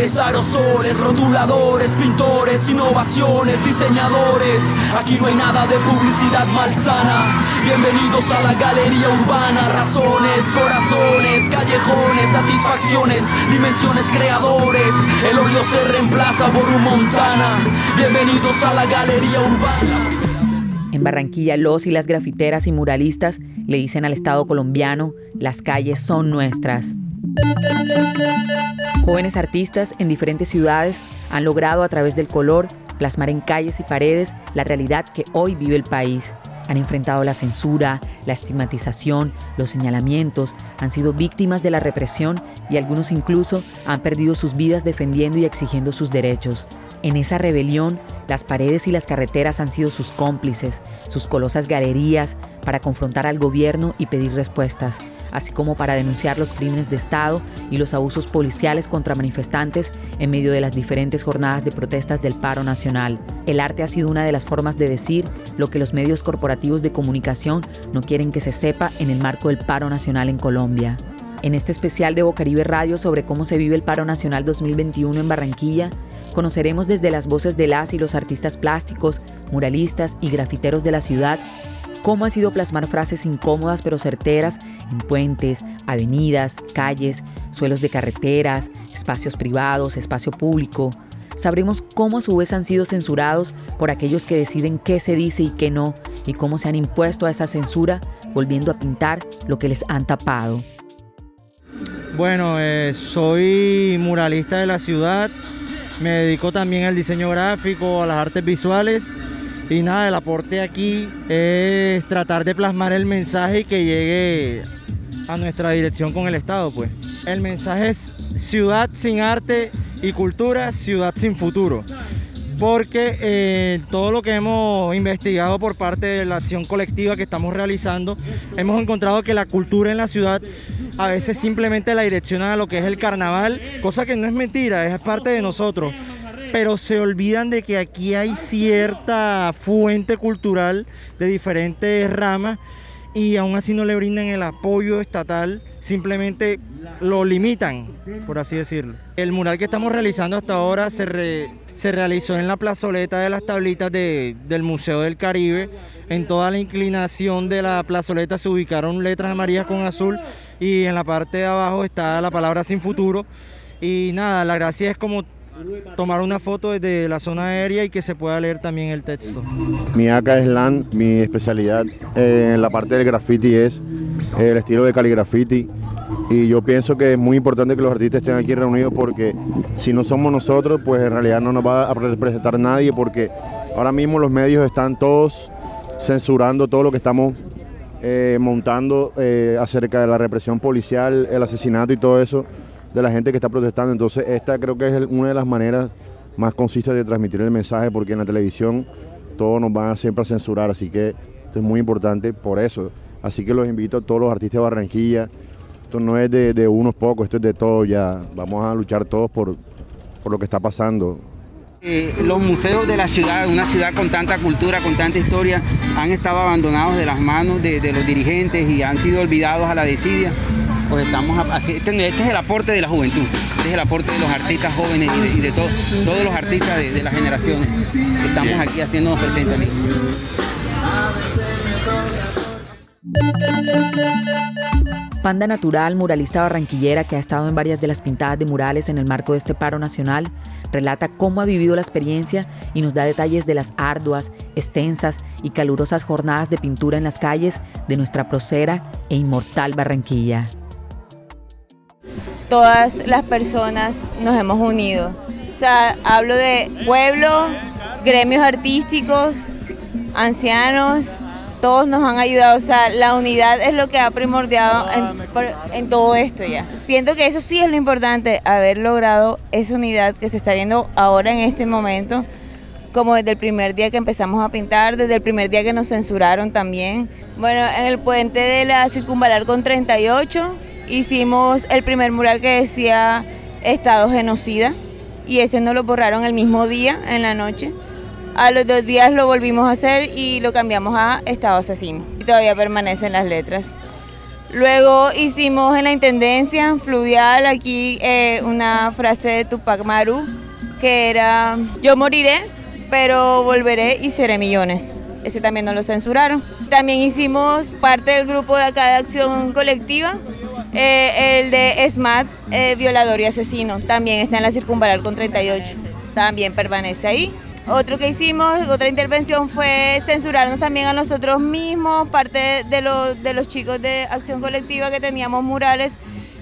colores, aerosoles, rotuladores, pintores, innovaciones, diseñadores. Aquí no hay nada de publicidad malsana. Bienvenidos a la galería urbana, razones, corazones, callejones, satisfacciones, dimensiones creadores. El odio se reemplaza por un Montana. Bienvenidos a la galería urbana. En Barranquilla, los y las grafiteras y muralistas le dicen al Estado colombiano, las calles son nuestras. Jóvenes artistas en diferentes ciudades han logrado a través del color plasmar en calles y paredes la realidad que hoy vive el país. Han enfrentado la censura, la estigmatización, los señalamientos, han sido víctimas de la represión y algunos incluso han perdido sus vidas defendiendo y exigiendo sus derechos. En esa rebelión, las paredes y las carreteras han sido sus cómplices, sus colosas galerías para confrontar al gobierno y pedir respuestas, así como para denunciar los crímenes de Estado y los abusos policiales contra manifestantes en medio de las diferentes jornadas de protestas del paro nacional. El arte ha sido una de las formas de decir lo que los medios corporativos de comunicación no quieren que se sepa en el marco del paro nacional en Colombia. En este especial de Bocaribe Radio sobre cómo se vive el paro nacional 2021 en Barranquilla, conoceremos desde las voces de las y los artistas plásticos, muralistas y grafiteros de la ciudad cómo ha sido plasmar frases incómodas pero certeras en puentes, avenidas, calles, suelos de carreteras, espacios privados, espacio público. Sabremos cómo a su vez han sido censurados por aquellos que deciden qué se dice y qué no, y cómo se han impuesto a esa censura volviendo a pintar lo que les han tapado. Bueno, eh, soy muralista de la ciudad, me dedico también al diseño gráfico, a las artes visuales. Y nada, el aporte aquí es tratar de plasmar el mensaje que llegue a nuestra dirección con el Estado, pues. El mensaje es ciudad sin arte y cultura, ciudad sin futuro. Porque eh, todo lo que hemos investigado por parte de la acción colectiva que estamos realizando, hemos encontrado que la cultura en la ciudad a veces simplemente la direccionan a lo que es el carnaval, cosa que no es mentira, es parte de nosotros. Pero se olvidan de que aquí hay cierta fuente cultural de diferentes ramas y aún así no le brindan el apoyo estatal, simplemente lo limitan, por así decirlo. El mural que estamos realizando hasta ahora se, se realizó en la plazoleta de las tablitas del Museo del Caribe. En toda la inclinación de la plazoleta se ubicaron letras amarillas con azul y en la parte de abajo está la palabra sin futuro. Y nada, la gracia es como tomar una foto desde la zona aérea y que se pueda leer también el texto. Mi acá es LAN, mi especialidad en la parte del graffiti es el estilo de caligrafiti y yo pienso que es muy importante que los artistas estén aquí reunidos porque si no somos nosotros, pues en realidad no nos va a representar nadie porque ahora mismo los medios están todos censurando todo lo que estamos eh, montando eh, acerca de la represión policial, el asesinato y todo eso de la gente que está protestando. Entonces esta creo que es una de las maneras más concisas de transmitir el mensaje porque en la televisión todos nos van siempre a censurar, así que esto es muy importante por eso. Así que los invito a todos los artistas de Barranquilla. Esto no es de, unos pocos, esto es de todos ya. Vamos a luchar todos por, por lo que está pasando. Eh, los museos de la ciudad, una ciudad con tanta cultura, con tanta historia, han estado abandonados de las manos de, los dirigentes y han sido olvidados a la desidia. Pues estamos este, este, es el aporte de la juventud, este es el aporte de los artistas jóvenes y de, todos los artistas de, de las generaciones que estamos aquí haciéndonos presentes. Panda Natural, muralista barranquillera que ha estado en varias de las pintadas de murales en el marco de este paro nacional, relata cómo ha vivido la experiencia y nos da detalles de las arduas, extensas y calurosas jornadas de pintura en las calles de nuestra procera e inmortal Barranquilla. Todas las personas nos hemos unido. O sea, hablo de pueblo, gremios artísticos, ancianos, todos nos han ayudado, o sea, la unidad es lo que ha primordiado en, todo esto ya. Siento que eso sí es lo importante, haber logrado esa unidad que se está viendo ahora en este momento, como desde el primer día que empezamos a pintar, desde el primer día que nos censuraron también. Bueno, en el puente de la Circunvalar con 38 hicimos el primer mural que decía Estado genocida y ese nos lo borraron el mismo día, en la noche. A los dos días lo volvimos a hacer y lo cambiamos a Estado Asesino. Y todavía permanecen las letras. Luego hicimos en la Intendencia Fluvial aquí eh, una frase de Tupac Maru que era yo moriré, pero volveré y seré millones. Ese también nos lo censuraron. También hicimos parte del grupo de acá de acción colectiva, eh, el de SMAT, eh, violador y asesino. También está en la circunvalar con 38. También permanece ahí. Otro que hicimos, otra intervención fue censurarnos también a nosotros mismos, parte de, de los chicos de acción colectiva que teníamos murales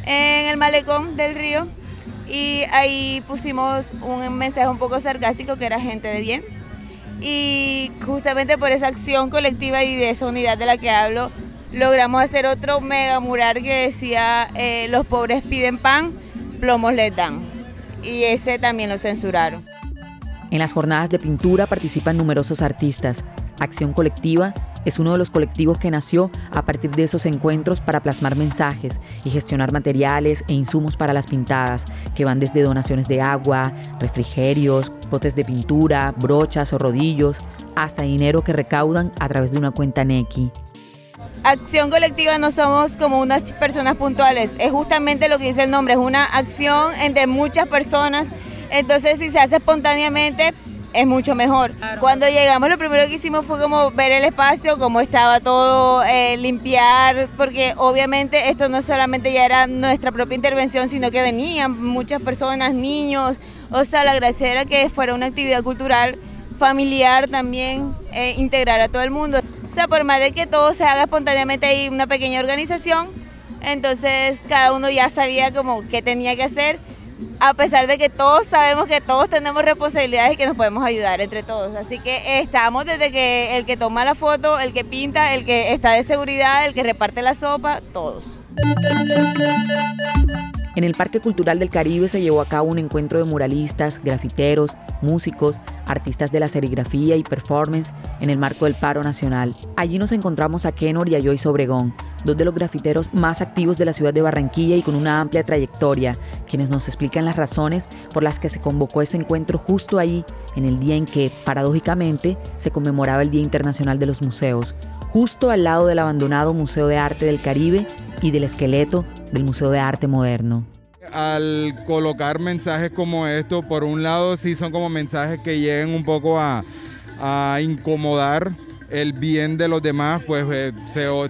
en el malecón del río y ahí pusimos un mensaje un poco sarcástico que era gente de bien. Y justamente por esa acción colectiva y de esa unidad de la que hablo, logramos hacer otro mega mural que decía eh, los pobres piden pan, plomos les dan. Y ese también lo censuraron. En las jornadas de pintura participan numerosos artistas. Acción Colectiva es uno de los colectivos que nació a partir de esos encuentros para plasmar mensajes y gestionar materiales e insumos para las pintadas, que van desde donaciones de agua, refrigerios, botes de pintura, brochas o rodillos, hasta dinero que recaudan a través de una cuenta Neki. Acción colectiva no somos como unas personas puntuales, es justamente lo que dice el nombre, es una acción entre muchas personas, entonces si se hace espontáneamente es mucho mejor. Cuando llegamos lo primero que hicimos fue como ver el espacio, cómo estaba todo, eh, limpiar, porque obviamente esto no solamente ya era nuestra propia intervención, sino que venían muchas personas, niños, o sea, la gracia era que fuera una actividad cultural familiar también, eh, integrar a todo el mundo. O sea, por más de que todo se haga espontáneamente ahí una pequeña organización, entonces cada uno ya sabía como qué tenía que hacer a pesar de que todos sabemos que todos tenemos responsabilidades y que nos podemos ayudar entre todos. Así que estamos desde que el que toma la foto, el que pinta, el que está de seguridad, el que reparte la sopa, todos. En el Parque Cultural del Caribe se llevó a cabo un encuentro de muralistas, grafiteros, músicos, artistas de la serigrafía y performance en el marco del paro nacional. Allí nos encontramos a Kenor y a Joyce Obregón, dos de los grafiteros más activos de la ciudad de Barranquilla y con una amplia trayectoria, quienes nos explican las razones por las que se convocó ese encuentro justo ahí, en el día en que, paradójicamente, se conmemoraba el Día Internacional de los Museos, justo al lado del abandonado Museo de Arte del Caribe y del esqueleto del Museo de Arte Moderno. Al colocar mensajes como estos, por un lado sí son como mensajes que lleguen un poco a, a incomodar el bien de los demás, pues eh,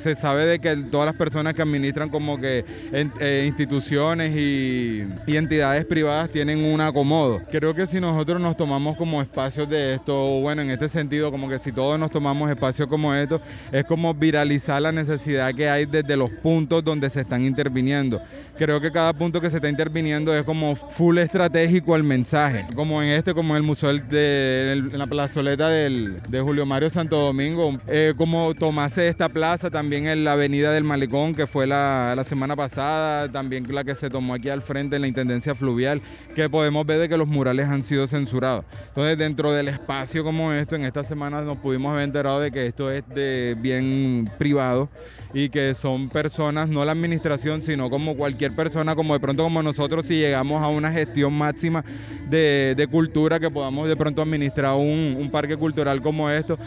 se, sabe de que todas las personas que administran como que eh, instituciones y, entidades privadas tienen un acomodo. Creo que si nosotros nos tomamos como espacios de esto, bueno, en este sentido, como que si todos nos tomamos espacios como esto, es como viralizar la necesidad que hay desde los puntos donde se están interviniendo. Creo que cada punto que se está interviniendo es como full estratégico el mensaje, como en este, como en el museo de, la plazoleta del, de Julio Mario Santo Domingo eh, como tomarse esta plaza, también en la avenida del Malecón, que fue la, semana pasada, también la que se tomó aquí al frente en la Intendencia Fluvial, que podemos ver de que los murales han sido censurados. Entonces, dentro del espacio como esto, en esta semana nos pudimos haber enterado de que esto es de bien privado y que son personas, no la administración, sino como cualquier persona, como de pronto como nosotros, si llegamos a una gestión máxima de, cultura, que podamos de pronto administrar un, un parque cultural como esto.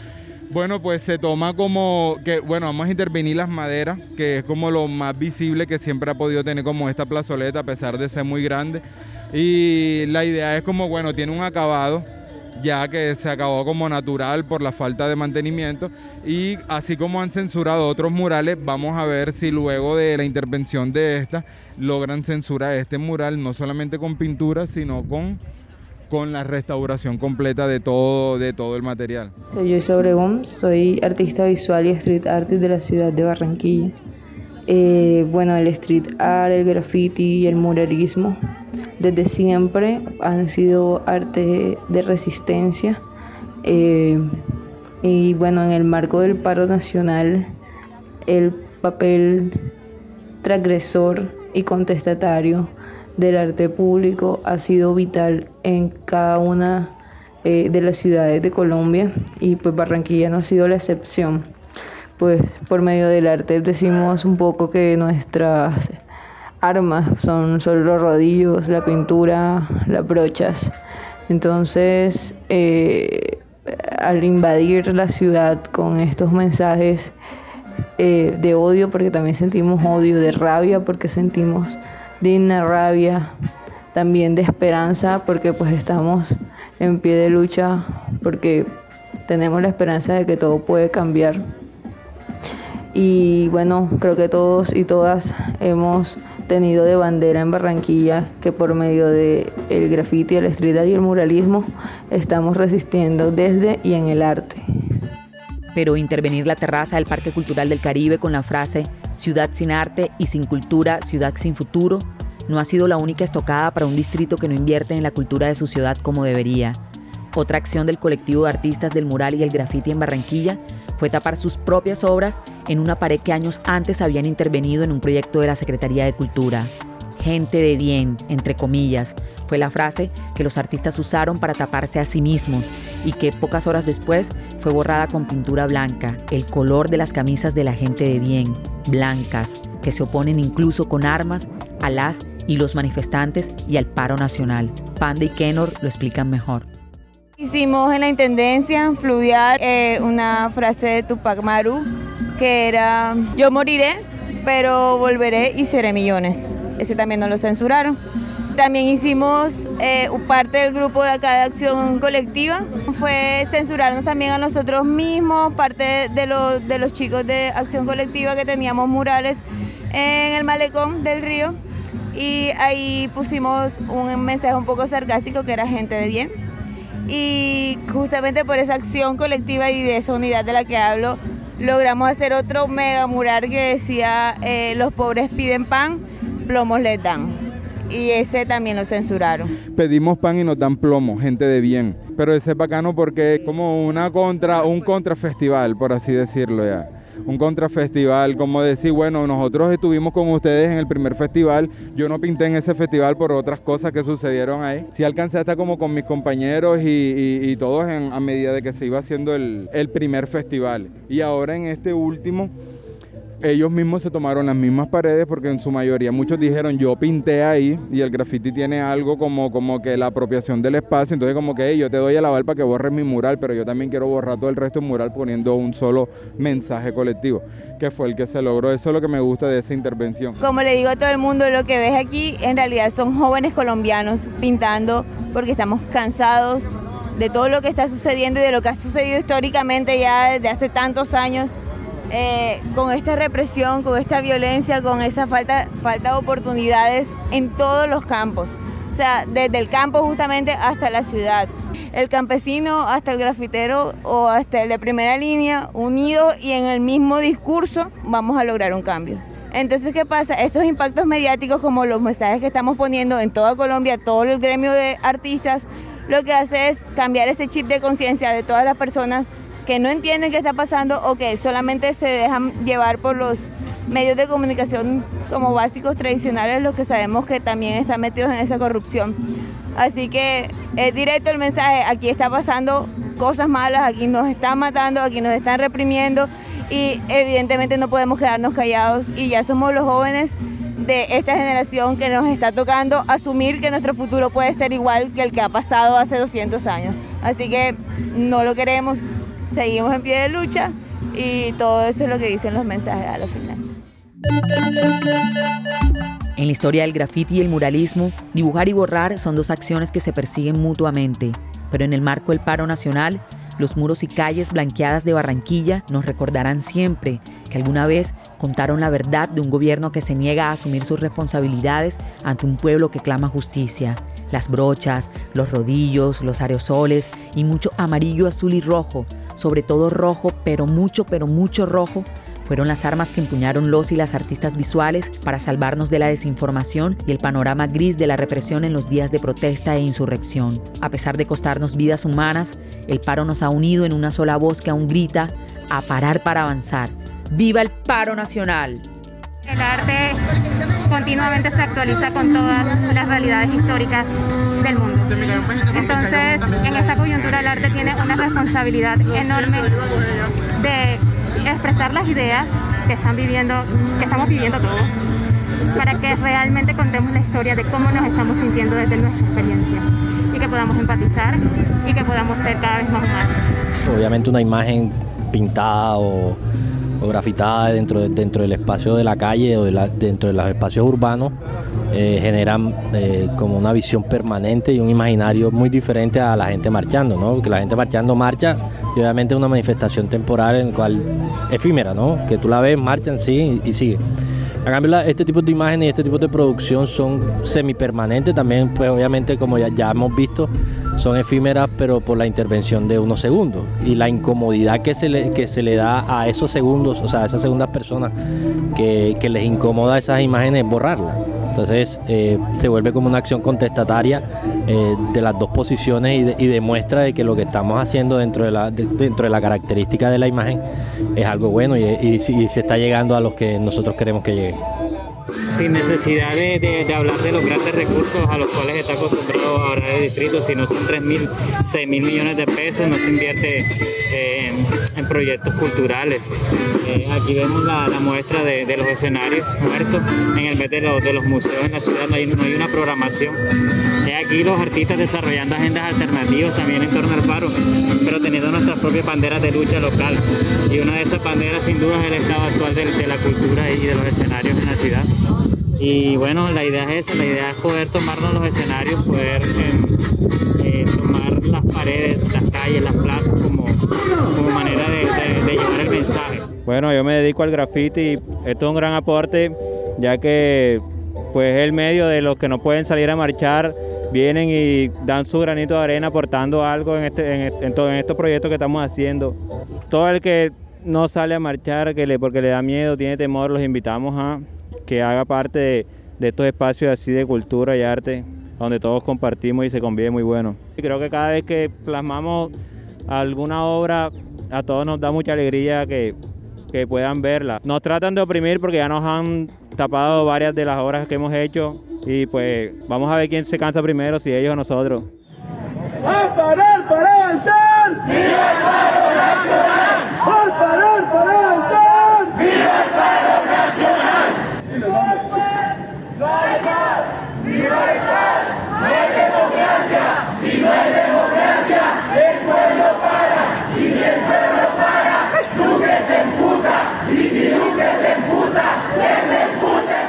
Bueno, pues se toma como que, bueno, vamos a intervenir las maderas, que es como lo más visible que siempre ha podido tener como esta plazoleta, a pesar de ser muy grande. Y la idea es como, bueno, tiene un acabado, ya que se acabó como natural por la falta de mantenimiento. Y así como han censurado otros murales, vamos a ver si luego de la intervención de esta logran censurar este mural, no solamente con pintura, sino con con la restauración completa de todo, de todo el material. Soy Joyce Obregón, soy artista visual y street artist de la ciudad de Barranquilla. Eh, bueno, el street art, el graffiti y el muralismo desde siempre han sido arte de resistencia. Eh, y bueno, en el marco del paro nacional, el papel transgresor y contestatario del arte público ha sido vital en cada una eh, de las ciudades de Colombia y pues Barranquilla no ha sido la excepción. Pues por medio del arte decimos un poco que nuestras armas son solo los rodillos, la pintura, las brochas. Entonces, eh, al invadir la ciudad con estos mensajes eh, de odio porque también sentimos odio, de rabia porque sentimos digna rabia, también de esperanza porque pues estamos en pie de lucha porque tenemos la esperanza de que todo puede cambiar. Y bueno, creo que todos y todas hemos tenido de bandera en Barranquilla que por medio de el graffiti, el street y el muralismo estamos resistiendo desde y en el arte. Pero intervenir la terraza del Parque Cultural del Caribe con la frase Ciudad sin arte y sin cultura, ciudad sin futuro, no ha sido la única estocada para un distrito que no invierte en la cultura de su ciudad como debería. Otra acción del colectivo de artistas del mural y el graffiti en Barranquilla fue tapar sus propias obras en una pared que años antes habían intervenido en un proyecto de la Secretaría de Cultura. Gente de bien, entre comillas, fue la frase que los artistas usaron para taparse a sí mismos y que pocas horas después fue borrada con pintura blanca, el color de las camisas de la gente de bien, blancas, que se oponen incluso con armas a las y los manifestantes y al paro nacional. Panda y Kenor lo explican mejor. Hicimos en la Intendencia Fluvial eh, una frase de Tupac Maru que era yo moriré, pero volveré y seré millones. Ese también nos lo censuraron. También hicimos eh, parte del grupo de acá de acción colectiva, fue censurarnos también a nosotros mismos, parte de, de los chicos de acción colectiva que teníamos murales en el malecón del río y ahí pusimos un mensaje un poco sarcástico que era gente de bien. Y justamente por esa acción colectiva y de esa unidad de la que hablo, logramos hacer otro mega mural que decía eh, los pobres piden pan, plomos les dan. Y ese también lo censuraron. Pedimos pan y nos dan plomo, gente de bien. Pero ese es bacano porque es como una contra, un contrafestival, por así decirlo ya un contrafestival, como decir, bueno, nosotros estuvimos con ustedes en el primer festival, yo no pinté en ese festival por otras cosas que sucedieron ahí. Sí alcancé hasta como con mis compañeros y, todos a medida de que se iba haciendo el primer festival. Y ahora en este último ellos mismos se tomaron las mismas paredes porque en su mayoría muchos dijeron yo pinté ahí y el graffiti tiene algo como, como que la apropiación del espacio, entonces como que yo te doy a lavar para que borres mi mural, pero yo también quiero borrar todo el resto del mural poniendo un solo mensaje colectivo, que fue el que se logró. Eso es lo que me gusta de esa intervención. Como le digo a todo el mundo, lo que ves aquí en realidad son jóvenes colombianos pintando porque estamos cansados de todo lo que está sucediendo y de lo que ha sucedido históricamente ya desde hace tantos años eh, con esta represión, con esta violencia, con esa falta, falta de oportunidades en todos los campos. O sea, desde el campo justamente hasta la ciudad. El campesino hasta el grafitero o hasta el de primera línea, unidos y en el mismo discurso, vamos a lograr un cambio. Entonces, ¿qué pasa? Estos impactos mediáticos, como los mensajes que estamos poniendo en toda Colombia, todo el gremio de artistas, lo que hace es cambiar ese chip de conciencia de todas las personas que no entienden qué está pasando o que solamente se dejan llevar por los medios de comunicación como básicos tradicionales, los que sabemos que también están metidos en esa corrupción. Así que es directo el mensaje, aquí está pasando cosas malas, aquí nos están matando, aquí nos están reprimiendo y evidentemente no podemos quedarnos callados y ya somos los jóvenes de esta generación que nos está tocando asumir que nuestro futuro puede ser igual que el que ha pasado hace 200 años. Así que no lo queremos, seguimos en pie de lucha y todo eso es lo que dicen los mensajes a la final. En la historia del grafiti y el muralismo, dibujar y borrar son dos acciones que se persiguen mutuamente, pero en el marco del paro nacional, los muros y calles blanqueadas de Barranquilla nos recordarán siempre que alguna vez contaron la verdad de un gobierno que se niega a asumir sus responsabilidades ante un pueblo que clama justicia. Las brochas, los rodillos, los aerosoles y mucho amarillo, azul y rojo sobre todo rojo, pero mucho, pero mucho rojo, fueron las armas que empuñaron los y las artistas visuales para salvarnos de la desinformación y el panorama gris de la represión en los días de protesta e insurrección. A pesar de costarnos vidas humanas, el paro nos ha unido en una sola voz que aún grita, a parar para avanzar. ¡Viva el paro nacional! El arte continuamente se actualiza con todas las realidades históricas del mundo. Entonces, en esta coyuntura el arte tiene una responsabilidad enorme de expresar las ideas que están viviendo, que estamos viviendo todos, para que realmente contemos la historia de cómo nos estamos sintiendo desde nuestra experiencia y que podamos empatizar y que podamos ser cada vez más humanos. Obviamente una imagen pintada o o grafitada dentro, dentro del espacio de la calle o dentro de los espacios urbanos eh, generan eh, como una visión permanente y un imaginario muy diferente a la gente marchando, ¿no? Porque la gente marchando marcha y obviamente es una manifestación temporal en cual efímera, ¿no? Que tú la ves, marchan, sí y sigue. A cambio, este tipo de imágenes y este tipo de producción son semipermanentes también, pues obviamente como ya, ya hemos visto, son efímeras pero por la intervención de unos segundos y la incomodidad que se le, que se le da a esos segundos, o sea, a esas segundas personas que, que les incomoda esas imágenes borrarlas. Entonces eh, se vuelve como una acción contestataria eh, de las dos posiciones y, demuestra de que lo que estamos haciendo dentro de, la, dentro de la característica de la imagen es algo bueno y, y se está llegando a los que nosotros queremos que llegue sin necesidad de, hablar de los grandes recursos a los cuales está acostumbrado ahora el distrito, si no son 3 mil, 6 mil millones de pesos, no se invierte eh, en proyectos culturales. Eh, aquí vemos la, muestra de, los escenarios muertos en el mes de los, de museos en la ciudad, no hay, una programación. Y aquí los artistas desarrollando agendas alternativas también en torno al paro, pero teniendo nuestras propias banderas de lucha local. Y una de esas banderas sin duda es el estado actual de, de la cultura y de los escenarios en la ciudad. Y bueno, la idea es esa, la idea es poder tomarnos los escenarios, poder em, eh, tomar las paredes, las calles, las plazas como, como manera de, llevar el mensaje. Bueno, yo me dedico al graffiti, esto es un gran aporte, ya que pues es el medio de los que no pueden salir a marchar, vienen y dan su granito de arena aportando algo en, este, en, en, en estos proyectos que estamos haciendo. Todo el que no sale a marchar que le, porque le da miedo, tiene temor, los invitamos a que haga parte de, estos espacios así de cultura y arte, donde todos compartimos y se convive muy bueno. Y creo que cada vez que plasmamos alguna obra, a todos nos da mucha alegría que, que puedan verla. Nos tratan de oprimir porque ya nos han tapado varias de las obras que hemos hecho y pues vamos a ver quién se cansa primero, si ellos o nosotros. ¡A parar para avanzar! ¡Viva el paro nacional! ¡A parar para avanzar! ¡Viva el paro nacional! no hay paz, si no hay paz, no hay democracia, si no hay democracia, el pueblo para, y si el pueblo para, Duque se emputa, y si Duque se emputa, se emputa,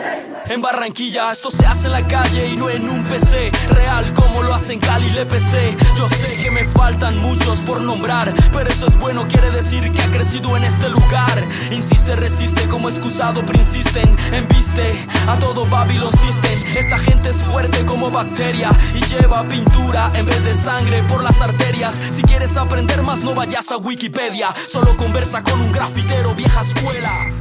en Barranquilla esto se hace en la calle y no en un PC Real como lo hacen Cali y PC Yo sé que me faltan muchos por nombrar Pero eso es bueno, quiere decir que ha crecido en este lugar. Insiste, resiste, como excusado persisten Enviste a todo Babylon System Esta gente es fuerte como bacteria Y lleva pintura en vez de sangre por las arterias. Si quieres aprender más no vayas a Wikipedia Solo conversa con un grafitero vieja escuela